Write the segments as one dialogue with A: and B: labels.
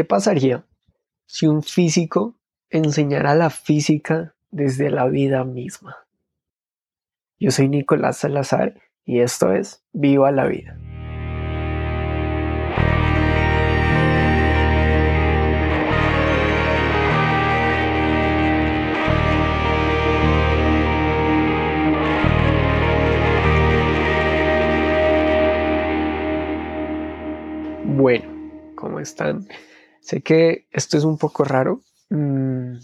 A: ¿Qué pasaría si un físico enseñara la física desde la vida misma? Yo soy Nicolás Salazar y esto es Viva la Vida. Bueno, ¿cómo están? Sé que esto es un poco raro. Mm,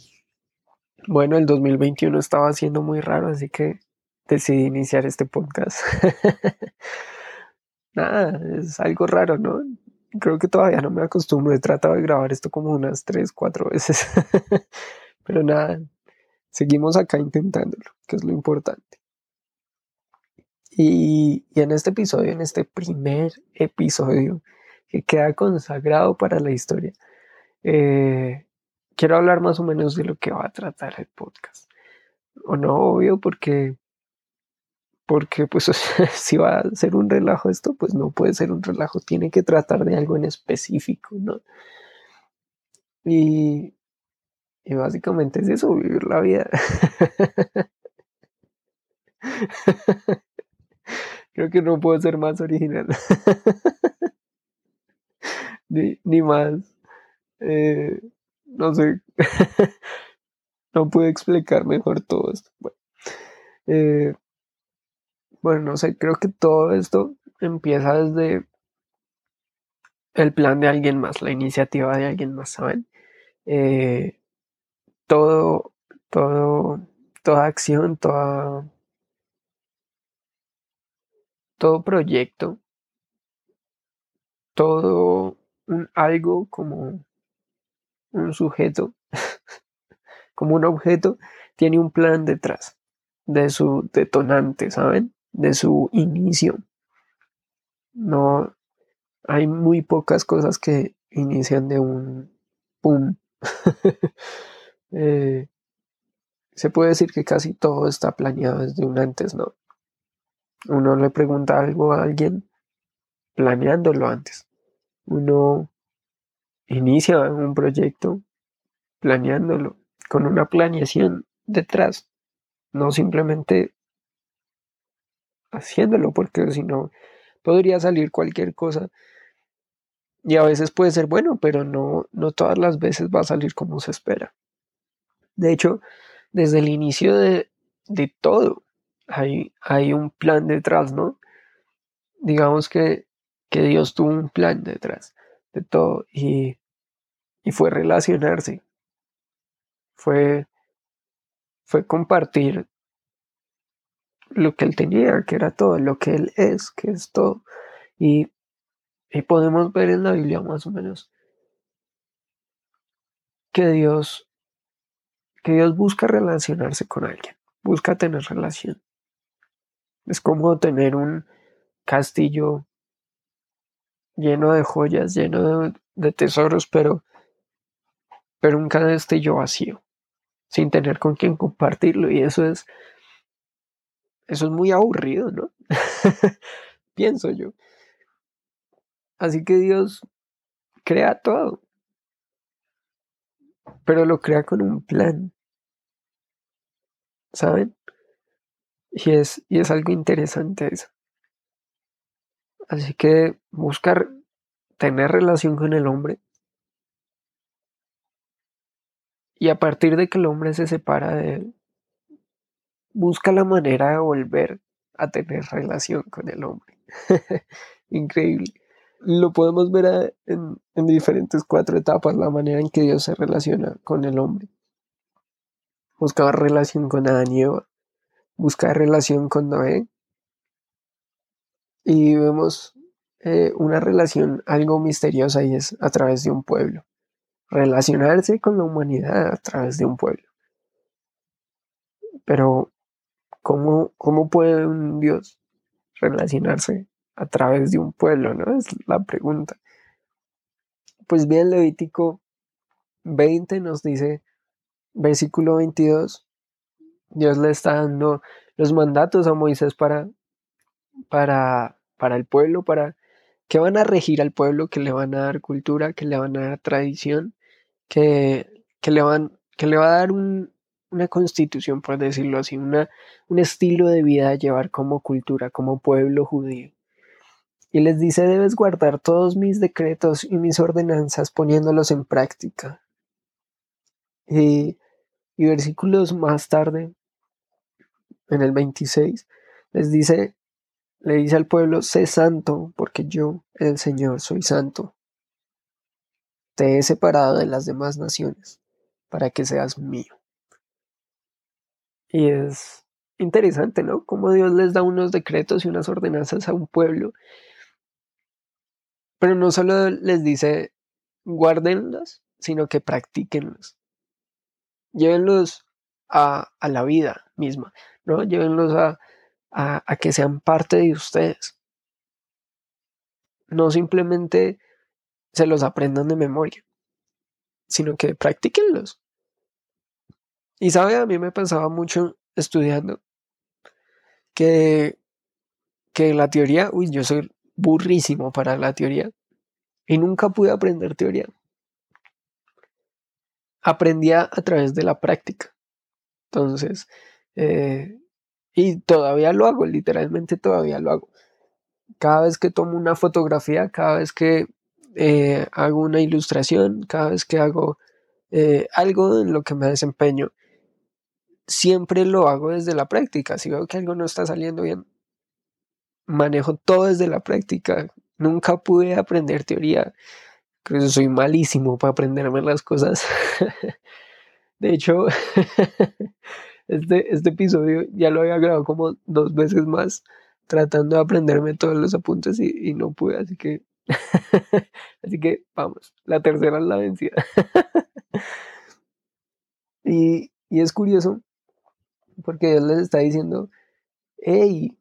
A: bueno, el 2021 estaba siendo muy raro, así que decidí iniciar este podcast. Nada, es algo raro, ¿no? Creo que todavía no me acostumbro. He tratado de grabar esto como unas 3, 4 veces. Pero nada, seguimos acá intentándolo, que es lo importante. Y, y en este episodio, en este primer episodio, que queda consagrado para la historia. Eh, quiero hablar más o menos de lo que va a tratar el podcast. O no, obvio, porque, porque pues si va a ser un relajo esto, pues no puede ser un relajo, tiene que tratar de algo en específico, ¿no? Y, y básicamente es eso, vivir la vida. Creo que no puedo ser más original ni, más. Eh, no sé, no puedo explicar mejor todo esto. Eh, bueno, no sé, creo que todo esto empieza desde el plan de alguien más, la iniciativa de alguien más, ¿saben? Eh, todo, todo, toda acción, toda, todo proyecto, todo un algo como un sujeto, como un objeto, tiene un plan detrás de su detonante, ¿saben? De su inicio. No hay muy pocas cosas que inician de un pum. Eh, se puede decir que casi todo está planeado desde un antes, ¿no? Uno le pregunta algo a alguien planeándolo antes uno inicia un proyecto planeándolo con una planeación detrás, no simplemente haciéndolo, porque si no podría salir cualquier cosa. Y a veces puede ser bueno, pero no, no todas las veces va a salir como se espera. De hecho, desde el inicio de, de todo hay, hay un plan detrás, ¿no? Digamos que que Dios tuvo un plan detrás de todo y, y fue relacionarse, fue, fue compartir lo que él tenía, que era todo, lo que él es, que es todo. Y, y podemos ver en la Biblia más o menos que Dios, que Dios busca relacionarse con alguien, busca tener relación. Es como tener un castillo lleno de joyas, lleno de, tesoros, pero, pero un castillo vacío, sin tener con quién compartirlo. Y eso es, eso es muy aburrido, ¿no? Pienso yo. Así que Dios crea todo, pero lo crea con un plan. ¿Saben? Y es, y es algo interesante eso. Así que buscar tener relación con el hombre. Y a partir de que el hombre se separa de él, busca la manera de volver a tener relación con el hombre. Increíble. Lo podemos ver en, en, diferentes cuatro etapas, la manera en que Dios se relaciona con el hombre. Buscaba relación con Adán y Eva, buscaba relación con Noé, y vemos eh, una relación algo misteriosa y es a través de un pueblo. Relacionarse con la humanidad a través de un pueblo. Pero, ¿cómo, cómo puede un Dios relacionarse a través de un pueblo? ¿no? Es la pregunta. Pues bien, Levítico 20 nos dice, versículo 22, Dios le está dando los mandatos a Moisés para, para para el pueblo, para que van a regir al pueblo, que le van a dar cultura, que le van a dar tradición, que, que le, van, que le va a dar una constitución, por decirlo así, una, un estilo de vida a llevar como cultura, como pueblo judío. Y les dice, debes guardar todos mis decretos y mis ordenanzas poniéndolos en práctica. Y, y versículos más tarde, en el 26, les dice, le dice al pueblo, sé santo, porque yo, el Señor, soy santo. Te he separado de las demás naciones para que seas mío. Y es interesante, ¿no? Cómo Dios les da unos decretos y unas ordenanzas a un pueblo. Pero no solo les dice guárdenlas, sino que practíquenlos. Llévenlos a, a la vida misma, ¿no? Llévenlos a, a, que sean parte de ustedes. No simplemente se los aprendan de memoria, sino que practíquenlos. Y sabe, a mí me pensaba mucho estudiando que, que la teoría, uy, yo soy burrísimo para la teoría y nunca pude aprender teoría. Aprendía a través de la práctica. Entonces, eh, y todavía lo hago, literalmente todavía lo hago. Cada vez que tomo una fotografía, cada vez que eh, hago una ilustración, cada vez que hago eh, algo en lo que me desempeño, siempre lo hago desde la práctica. Si veo que algo no está saliendo bien, manejo todo desde la práctica. Nunca pude aprender teoría. Creo que soy malísimo para aprenderme las cosas. De hecho, Este, este episodio ya lo había grabado como dos veces más, tratando de aprenderme todos los apuntes y, no pude, así que, así que vamos, la tercera es la vencida. y, y es curioso, porque Dios les está diciendo, hey,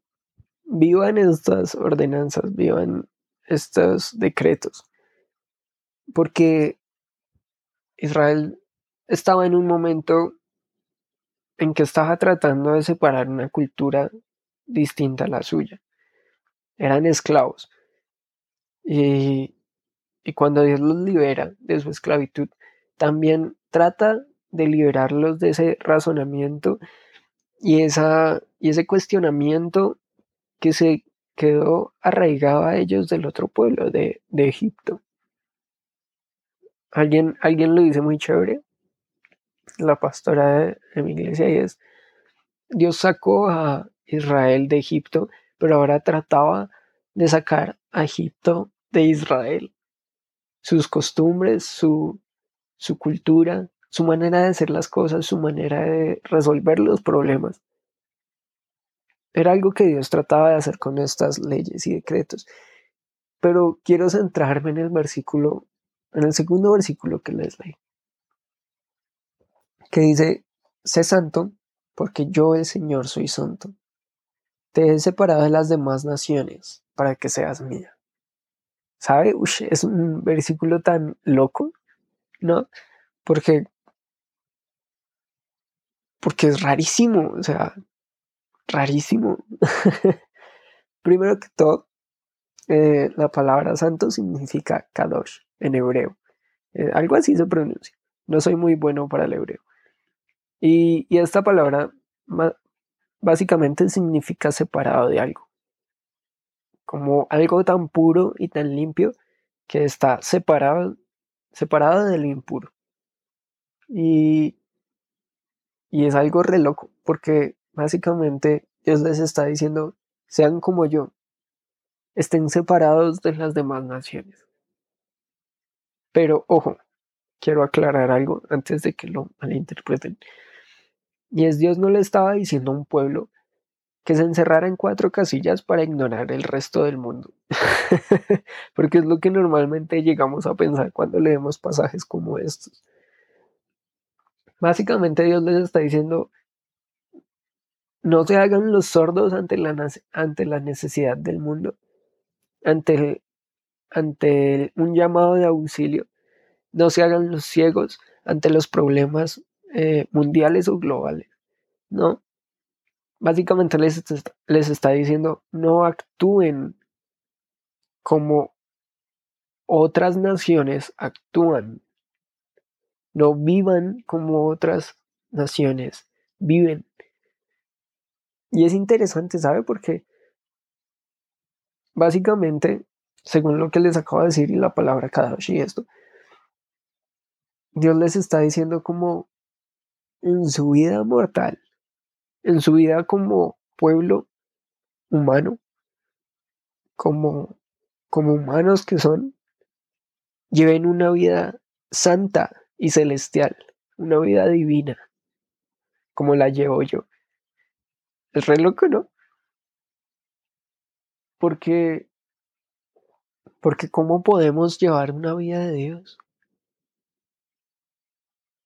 A: vivan estas ordenanzas, vivan estos decretos, porque Israel estaba en un momento en que estaba tratando de separar una cultura distinta a la suya. Eran esclavos. Y, y cuando Dios los libera de su esclavitud, también trata de liberarlos de ese razonamiento y, esa, y ese cuestionamiento que se quedó arraigado a ellos del otro pueblo, de, de Egipto. ¿Alguien, alguien lo dice muy chévere, la pastora de, mi iglesia y es, Dios sacó a Israel de Egipto, pero ahora trataba de sacar a Egipto de Israel. Sus costumbres, su, su cultura, su manera de hacer las cosas, su manera de resolver los problemas. Era algo que Dios trataba de hacer con estas leyes y decretos. Pero quiero centrarme en el versículo, en el segundo versículo que les leí que dice, sé santo, porque yo el Señor soy santo. Te he separado de las demás naciones para que seas mía. ¿Sabe? es un versículo tan loco, ¿no? Porque, porque es rarísimo, o sea, rarísimo. Primero que todo, eh, la palabra santo significa kadosh en hebreo. Eh, algo así se pronuncia. No soy muy bueno para el hebreo. Y, esta palabra básicamente significa separado de algo. Como algo tan puro y tan limpio que está separado, separado del impuro. Y, y es algo re loco, porque básicamente Dios les está diciendo, sean como yo, estén separados de las demás naciones. Pero ojo, quiero aclarar algo antes de que lo malinterpreten. Y es Dios no le estaba diciendo a un pueblo que se encerrara en cuatro casillas para ignorar el resto del mundo. Porque es lo que normalmente llegamos a pensar cuando leemos pasajes como estos. Básicamente Dios les está diciendo, no se hagan los sordos ante la, ante la necesidad del mundo, ante, ante un llamado de auxilio. No se hagan los ciegos ante los problemas eh, mundiales o globales, ¿no? Básicamente les, les está diciendo, no actúen como otras naciones actúan. No vivan como otras naciones viven. Y es interesante, ¿sabe? Porque básicamente, según lo que les acabo de decir y la palabra Kadosh y esto, Dios les está diciendo como en su vida mortal, en su vida como pueblo humano, como, como humanos que son, lleven una vida santa y celestial, una vida divina, como la llevo yo. Es re loco, ¿no? Porque, porque ¿cómo podemos llevar una vida de Dios?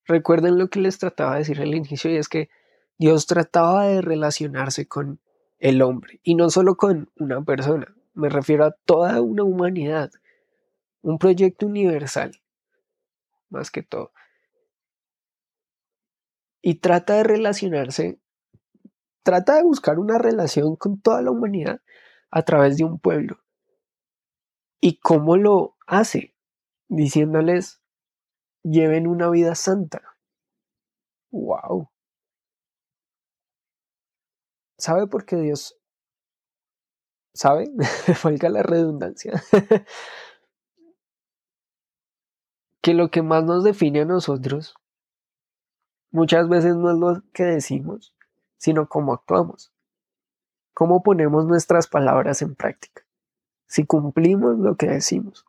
A: Recuerden lo que les trataba de decir al inicio y es que Dios trataba de relacionarse con el hombre y no solo con una persona, me refiero a toda una humanidad, un proyecto universal, más que todo. Y trata de relacionarse, trata de buscar una relación con toda la humanidad a través de un pueblo. ¿Y cómo lo hace? Diciéndoles, lleven una vida santa. ¡Wow! ¿Sabe por qué Dios? ¿Sabe? Falga la redundancia. que lo que más nos define a nosotros muchas veces no es lo que decimos, sino cómo actuamos. Cómo ponemos nuestras palabras en práctica. Si cumplimos lo que decimos.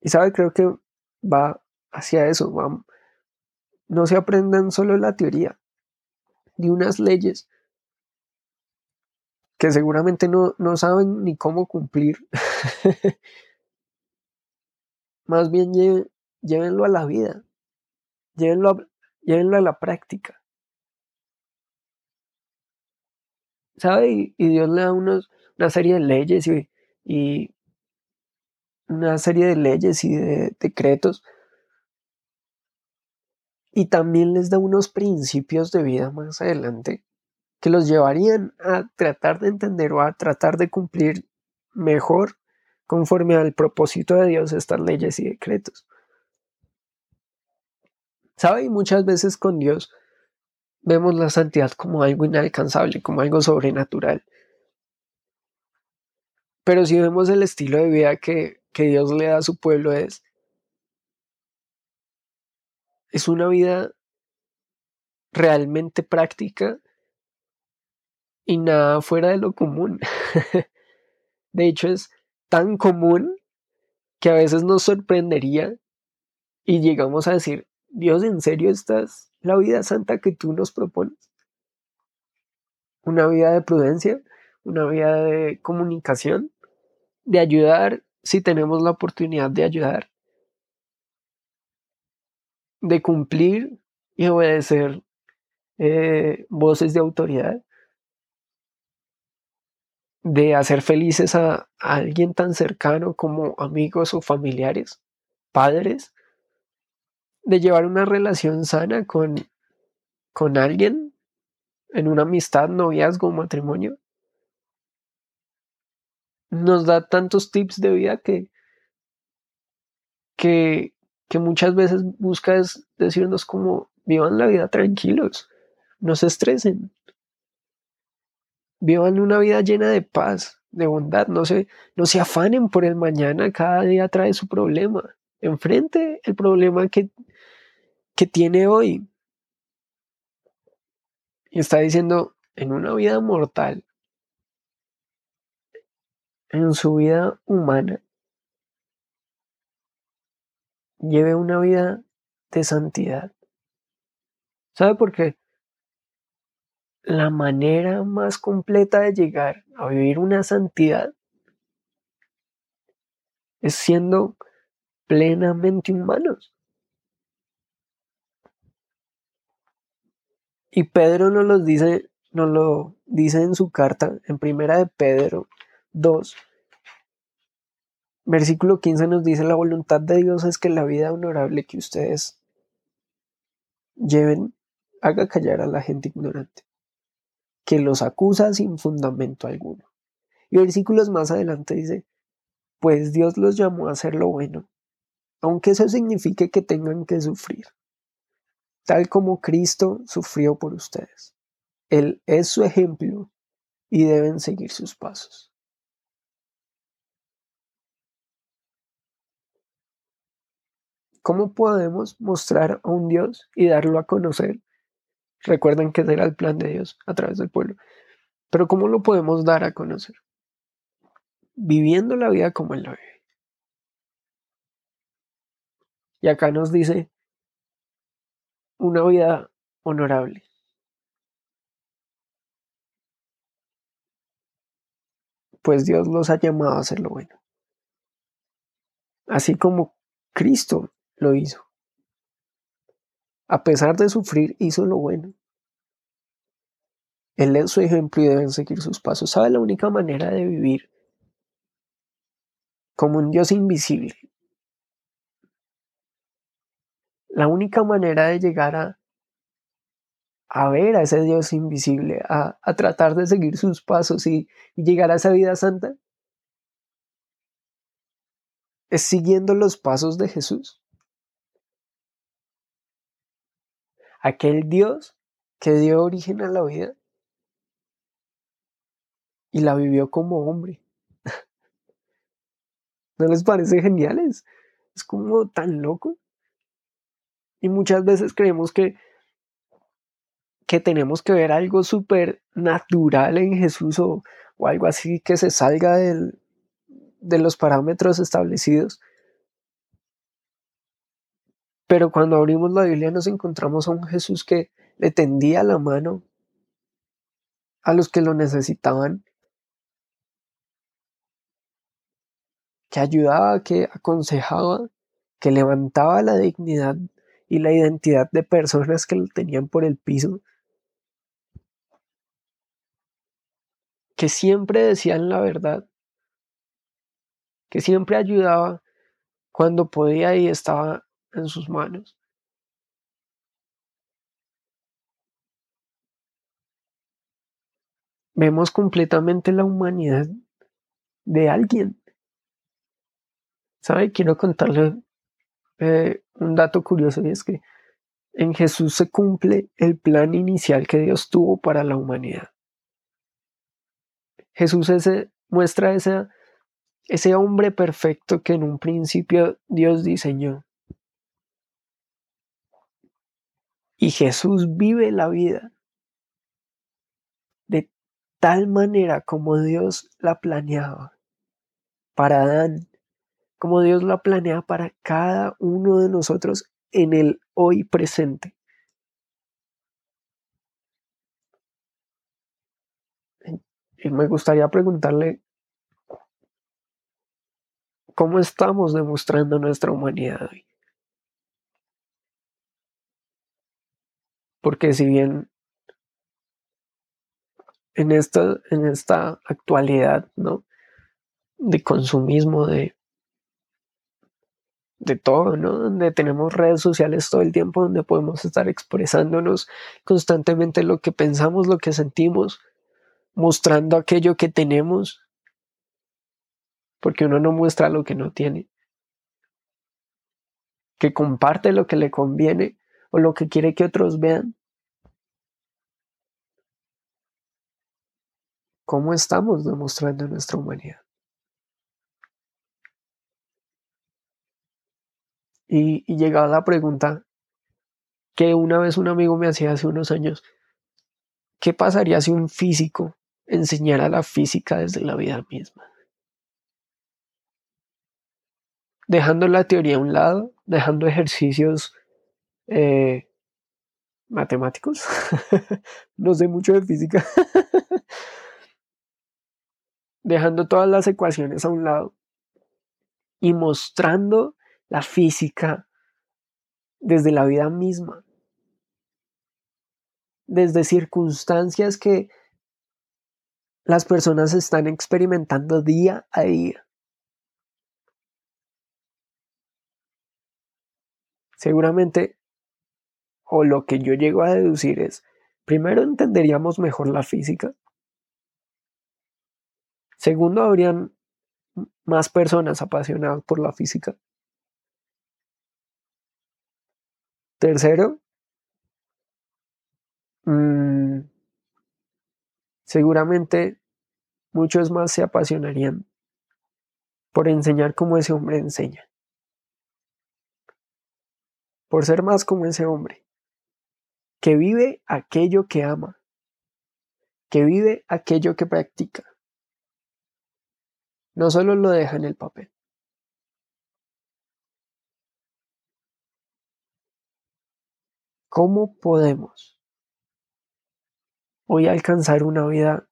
A: Y sabe, creo que va hacia eso. no se aprendan solo la teoría de unas leyes que seguramente no, no saben ni cómo cumplir. Más bien llévenlo a la vida, llévenlo a, a la práctica. ¿Sabe? Y, Dios le da una serie de leyes y una serie de leyes y de decretos. Y también les da unos principios de vida más adelante que los llevarían a tratar de entender o a tratar de cumplir mejor conforme al propósito de Dios estas leyes y decretos. ¿Sabe? Muchas veces con Dios vemos la santidad como algo inalcanzable, como algo sobrenatural. Pero si vemos el estilo de vida que que Dios le da a su pueblo es, es una vida realmente práctica y nada fuera de lo común. de hecho, es tan común que a veces nos sorprendería y llegamos a decir, Dios, ¿en serio estás la vida santa que tú nos propones? Una vida de prudencia, una vida de comunicación, de ayudar si tenemos la oportunidad de ayudar, de cumplir y obedecer eh, voces de autoridad, de hacer felices a, alguien tan cercano como amigos o familiares, padres, de llevar una relación sana con, con alguien en una amistad, noviazgo, matrimonio nos da tantos tips de vida que, que, muchas veces busca es decirnos como vivan la vida tranquilos, no se estresen, vivan una vida llena de paz, de bondad, no se, no se afanen por el mañana, cada día trae su problema, enfrente el problema que, que tiene hoy. Y está diciendo, en una vida mortal, en su vida humana lleve una vida de santidad. ¿Sabe por qué? La manera más completa de llegar a vivir una santidad es siendo plenamente humanos. Y Pedro nos lo dice, nos lo dice en su carta, en primera de Pedro, 2. Versículo 15 nos dice, la voluntad de Dios es que la vida honorable que ustedes lleven haga callar a la gente ignorante, que los acusa sin fundamento alguno. Y versículos más adelante dice, pues Dios los llamó a hacer lo bueno, aunque eso signifique que tengan que sufrir, tal como Cristo sufrió por ustedes. Él es su ejemplo y deben seguir sus pasos. ¿Cómo podemos mostrar a un Dios y darlo a conocer? Recuerden que era el plan de Dios a través del pueblo. Pero ¿cómo lo podemos dar a conocer? Viviendo la vida como Él la vive. Y acá nos dice una vida honorable. Pues Dios los ha llamado a hacer lo bueno. Así como Cristo lo hizo. A pesar de sufrir, hizo lo bueno. Él es su ejemplo y deben seguir sus pasos. ¿Sabe la única manera de vivir como un Dios invisible? La única manera de llegar a, a ver a ese Dios invisible, a, tratar de seguir sus pasos y, y llegar a esa vida santa, es siguiendo los pasos de Jesús. Aquel Dios que dio origen a la vida y la vivió como hombre. ¿No les parece genial? Es, como tan loco. Y muchas veces creemos que, que tenemos que ver algo súper natural en Jesús o, o, algo así que se salga del, de los parámetros establecidos. Pero cuando abrimos la Biblia nos encontramos a un Jesús que le tendía la mano a los que lo necesitaban, que ayudaba, que aconsejaba, que levantaba la dignidad y la identidad de personas que lo tenían por el piso, que siempre decían la verdad, que siempre ayudaba cuando podía y estaba en sus manos. Vemos completamente la humanidad de alguien ¿Sabe? Quiero contarle eh, un dato curioso y es que en Jesús se cumple el plan inicial que Dios tuvo para la humanidad. Jesús ese, muestra ese, ese hombre perfecto que en un principio Dios diseñó. Y Jesús vive la vida de tal manera como Dios la planeaba para Adán como Dios la planea para cada uno de nosotros en el hoy presente. Y me gustaría preguntarle, ¿cómo estamos demostrando nuestra humanidad hoy? Porque si bien en esta, en esta actualidad, ¿no? De consumismo, de de todo, ¿no? Donde tenemos redes sociales todo el tiempo, donde podemos estar expresándonos constantemente lo que pensamos, lo que sentimos, mostrando aquello que tenemos, porque uno no muestra lo que no tiene, que comparte lo que le conviene o lo que quiere que otros vean. ¿Cómo estamos demostrando nuestra humanidad? Y, llegaba la pregunta que una vez un amigo me hacía hace unos años, ¿qué pasaría si un físico enseñara la física desde la vida misma? Dejando la teoría a un lado, dejando ejercicios eh, matemáticos, no sé mucho de física, dejando todas las ecuaciones a un lado y mostrando la física, desde la vida misma, desde circunstancias que las personas están experimentando día a día. Seguramente, o lo que yo llego a deducir es, primero entenderíamos mejor la física, segundo habrían más personas apasionadas por la física. Tercero, mmm, seguramente muchos más se apasionarían por enseñar como ese hombre enseña, por ser más como ese hombre, que vive aquello que ama, que vive aquello que practica, no solo lo deja en el papel. ¿Cómo podemos hoy alcanzar una vida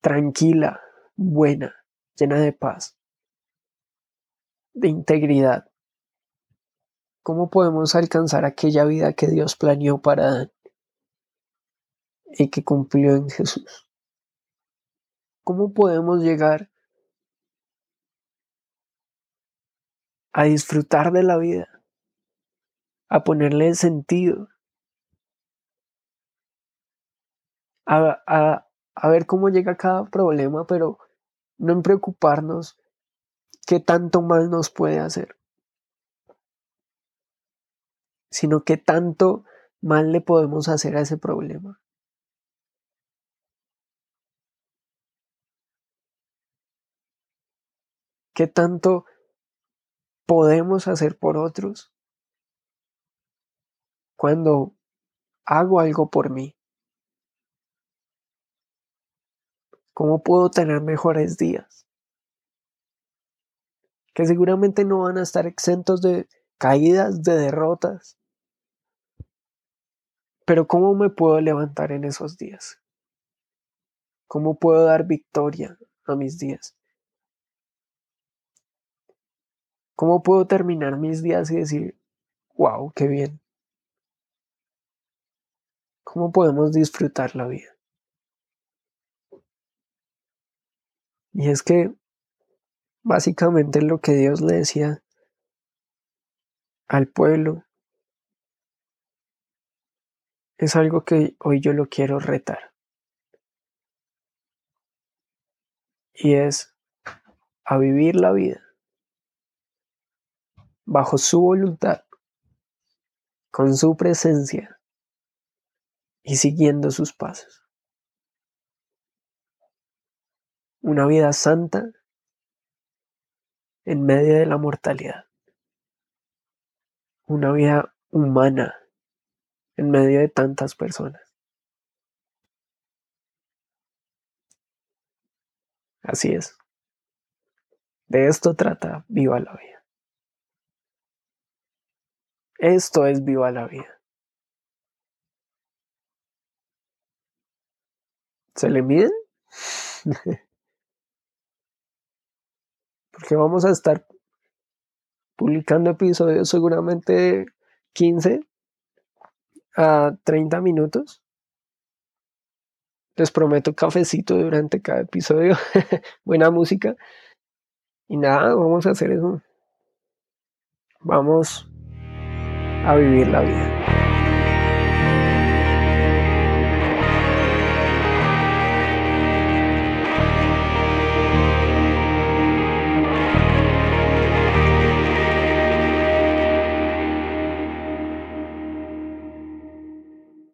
A: tranquila, buena, llena de paz, de integridad? ¿Cómo podemos alcanzar aquella vida que Dios planeó para Adán y que cumplió en Jesús? ¿Cómo podemos llegar a disfrutar de la vida, a ponerle sentido, a, ver cómo llega cada problema, pero no en preocuparnos qué tanto mal nos puede hacer, sino qué tanto mal le podemos hacer a ese problema. ¿Qué tanto podemos hacer por otros cuando hago algo por mí? ¿Cómo puedo tener mejores días? Que seguramente no van a estar exentos de caídas, de derrotas. Pero ¿cómo me puedo levantar en esos días? ¿Cómo puedo dar victoria a mis días? ¿Cómo puedo terminar mis días y decir, wow, qué bien? ¿Cómo podemos disfrutar la vida? Y es que básicamente lo que Dios le decía al pueblo es algo que hoy yo lo quiero retar. Y es a vivir la vida bajo su voluntad, con su presencia y siguiendo sus pasos. Una vida santa en medio de la mortalidad. Una vida humana en medio de tantas personas. Así es. De esto trata Viva la Vida. Esto es viva la vida. ¿Se le miden? Porque vamos a estar publicando episodios seguramente 15 a 30 minutos. Les prometo cafecito durante cada episodio, buena música. Y nada, vamos a hacer eso. Vamos a vivir la vida.